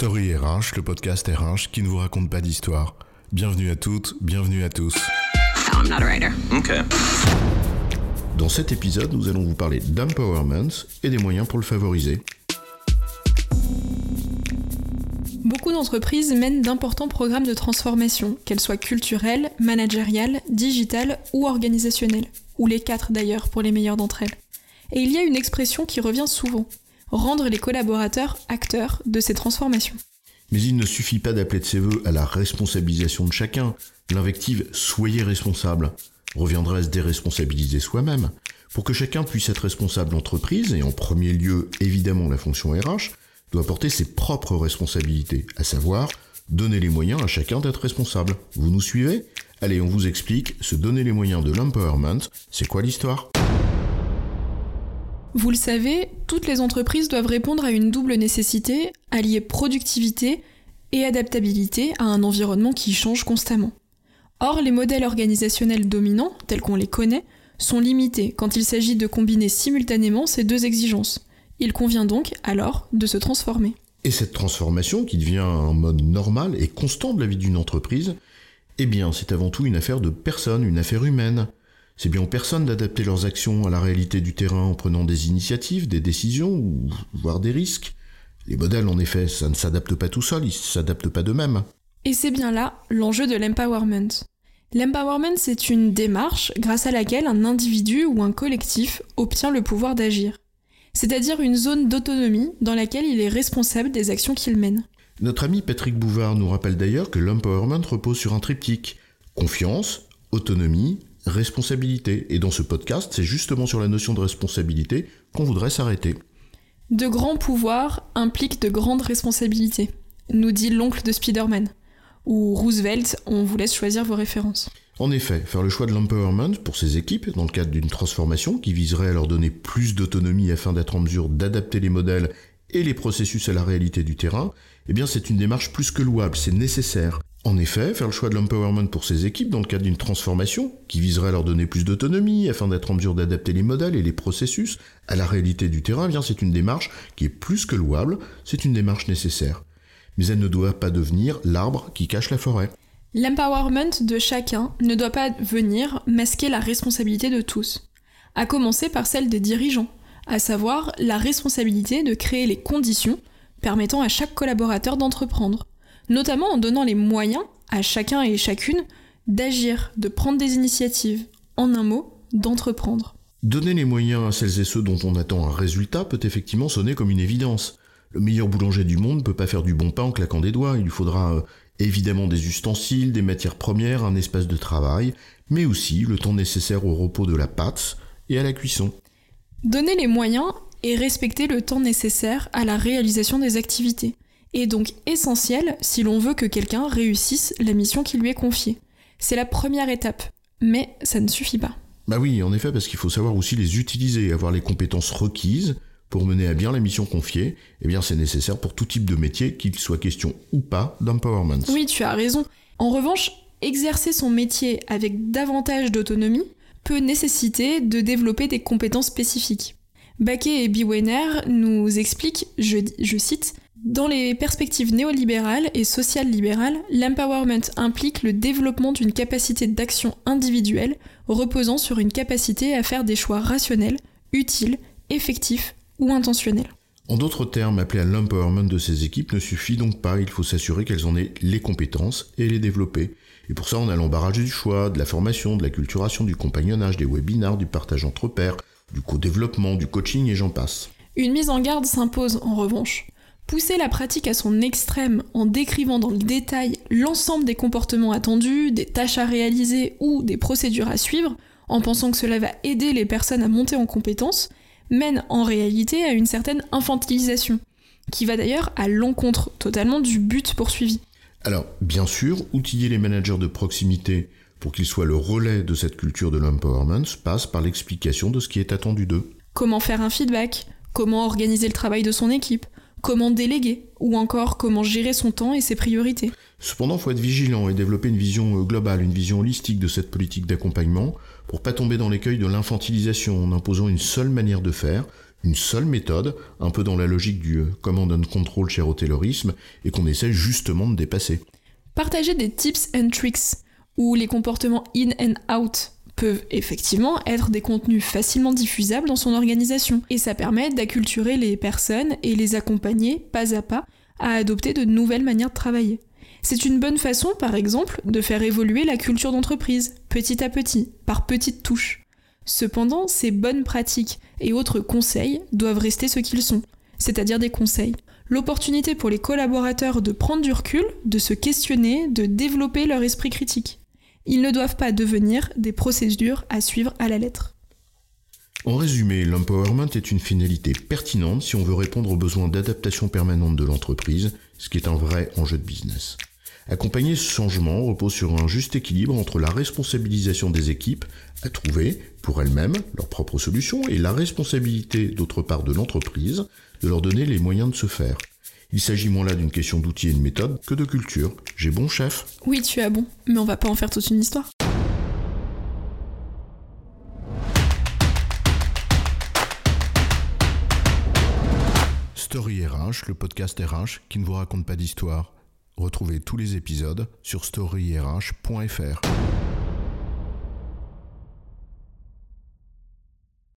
Story RH, le podcast RH qui ne vous raconte pas d'histoire. Bienvenue à toutes, bienvenue à tous. I'm not a writer. Okay. Dans cet épisode, nous allons vous parler d'empowerment et des moyens pour le favoriser. Beaucoup d'entreprises mènent d'importants programmes de transformation, qu'elles soient culturelles, managériales, digitales ou organisationnelles, ou les quatre d'ailleurs pour les meilleures d'entre elles. Et il y a une expression qui revient souvent, rendre les collaborateurs acteurs de ces transformations. Mais il ne suffit pas d'appeler de ses voeux à la responsabilisation de chacun. L'invective soyez responsable reviendra à se déresponsabiliser soi-même. Pour que chacun puisse être responsable d'entreprise, et en premier lieu évidemment la fonction RH, doit porter ses propres responsabilités, à savoir donner les moyens à chacun d'être responsable. Vous nous suivez? Allez, on vous explique, se donner les moyens de l'empowerment, c'est quoi l'histoire? Vous le savez, toutes les entreprises doivent répondre à une double nécessité, allier productivité et adaptabilité à un environnement qui change constamment. Or, les modèles organisationnels dominants, tels qu'on les connaît, sont limités quand il s'agit de combiner simultanément ces deux exigences. Il convient donc alors de se transformer. Et cette transformation, qui devient un mode normal et constant de la vie d'une entreprise, eh bien, c'est avant tout une affaire de personnes, une affaire humaine. C'est bien aux personnes d'adapter leurs actions à la réalité du terrain en prenant des initiatives, des décisions, ou voire des risques. Les modèles, en effet, ça ne s'adapte pas tout seul, ils ne s'adaptent pas d'eux-mêmes. Et c'est bien là l'enjeu de l'empowerment. L'empowerment, c'est une démarche grâce à laquelle un individu ou un collectif obtient le pouvoir d'agir. C'est-à-dire une zone d'autonomie dans laquelle il est responsable des actions qu'il mène. Notre ami Patrick Bouvard nous rappelle d'ailleurs que l'empowerment repose sur un triptyque confiance, autonomie, responsabilité. Et dans ce podcast, c'est justement sur la notion de responsabilité qu'on voudrait s'arrêter. De grands pouvoirs impliquent de grandes responsabilités, nous dit l'oncle de Spider-Man. Ou Roosevelt, on vous laisse choisir vos références. En effet, faire le choix de l'empowerment pour ces équipes dans le cadre d'une transformation qui viserait à leur donner plus d'autonomie afin d'être en mesure d'adapter les modèles et les processus à la réalité du terrain, eh bien c'est une démarche plus que louable, c'est nécessaire. En effet, faire le choix de l'empowerment pour ces équipes dans le cadre d'une transformation qui viserait à leur donner plus d'autonomie afin d'être en mesure d'adapter les modèles et les processus à la réalité du terrain, eh bien c'est une démarche qui est plus que louable, c'est une démarche nécessaire. Mais elle ne doit pas devenir l'arbre qui cache la forêt. L'empowerment de chacun ne doit pas venir masquer la responsabilité de tous, à commencer par celle des dirigeants, à savoir la responsabilité de créer les conditions permettant à chaque collaborateur d'entreprendre, notamment en donnant les moyens à chacun et chacune d'agir, de prendre des initiatives, en un mot, d'entreprendre. Donner les moyens à celles et ceux dont on attend un résultat peut effectivement sonner comme une évidence. Le meilleur boulanger du monde ne peut pas faire du bon pain en claquant des doigts, il lui faudra euh, évidemment des ustensiles, des matières premières, un espace de travail, mais aussi le temps nécessaire au repos de la pâte et à la cuisson. Donner les moyens et respecter le temps nécessaire à la réalisation des activités est donc essentiel si l'on veut que quelqu'un réussisse la mission qui lui est confiée. C'est la première étape, mais ça ne suffit pas. Bah oui, en effet, parce qu'il faut savoir aussi les utiliser, avoir les compétences requises pour mener à bien la mission confiée, eh bien c'est nécessaire pour tout type de métier, qu'il soit question ou pas d'empowerment. Oui, tu as raison. En revanche, exercer son métier avec davantage d'autonomie peut nécessiter de développer des compétences spécifiques. Baquet et Biwener nous expliquent, je, je cite, dans les perspectives néolibérales et social-libérales, l'empowerment implique le développement d'une capacité d'action individuelle reposant sur une capacité à faire des choix rationnels, utiles, effectifs ou intentionnels. En d'autres termes, appeler à l'empowerment de ces équipes ne suffit donc pas, il faut s'assurer qu'elles en aient les compétences et les développer. Et pour ça, on a l'embarrage du choix, de la formation, de la culturation, du compagnonnage, des webinars, du partage entre pairs, du co-développement, du coaching et j'en passe. Une mise en garde s'impose en revanche. Pousser la pratique à son extrême en décrivant dans le détail l'ensemble des comportements attendus, des tâches à réaliser ou des procédures à suivre, en pensant que cela va aider les personnes à monter en compétences, mène en réalité à une certaine infantilisation, qui va d'ailleurs à l'encontre totalement du but poursuivi. Alors, bien sûr, outiller les managers de proximité pour qu'ils soient le relais de cette culture de l'empowerment passe par l'explication de ce qui est attendu d'eux. Comment faire un feedback? Comment organiser le travail de son équipe? Comment déléguer Ou encore comment gérer son temps et ses priorités Cependant, il faut être vigilant et développer une vision globale, une vision holistique de cette politique d'accompagnement pour pas tomber dans l'écueil de l'infantilisation en imposant une seule manière de faire, Une seule méthode, un peu dans la logique du euh, command and control cher au taylorisme, et qu'on essaie justement de dépasser. Partager des tips and tricks, où les comportements in and out peuvent effectivement être des contenus facilement diffusables dans son organisation, et ça permet d'acculturer les personnes et les accompagner pas à pas à adopter de nouvelles manières de travailler. C'est une bonne façon, par exemple, de faire évoluer la culture d'entreprise, petit à petit, par petites touches. Cependant, ces bonnes pratiques et autres conseils doivent rester ce qu'ils sont, c'est-à-dire des conseils. L'opportunité pour les collaborateurs de prendre du recul, de se questionner, de développer leur esprit critique. Ils ne doivent pas devenir des procédures à suivre à la lettre. En résumé, l'empowerment est une finalité pertinente si on veut répondre aux besoins d'adaptation permanente de l'entreprise, ce qui est un vrai enjeu de business. Accompagner ce changement repose sur un juste équilibre entre la responsabilisation des équipes à trouver pour elles-mêmes leurs propres solutions et la responsabilité d'autre part de l'entreprise de leur donner les moyens de se faire. Il s'agit moins là d'une question d'outils et de méthode que de culture. J'ai bon chef? Oui, tu as bon, mais on va pas en faire toute une histoire. Story RH, le podcast RH qui ne vous raconte pas d'histoire. Retrouvez tous les épisodes sur storyrh.fr.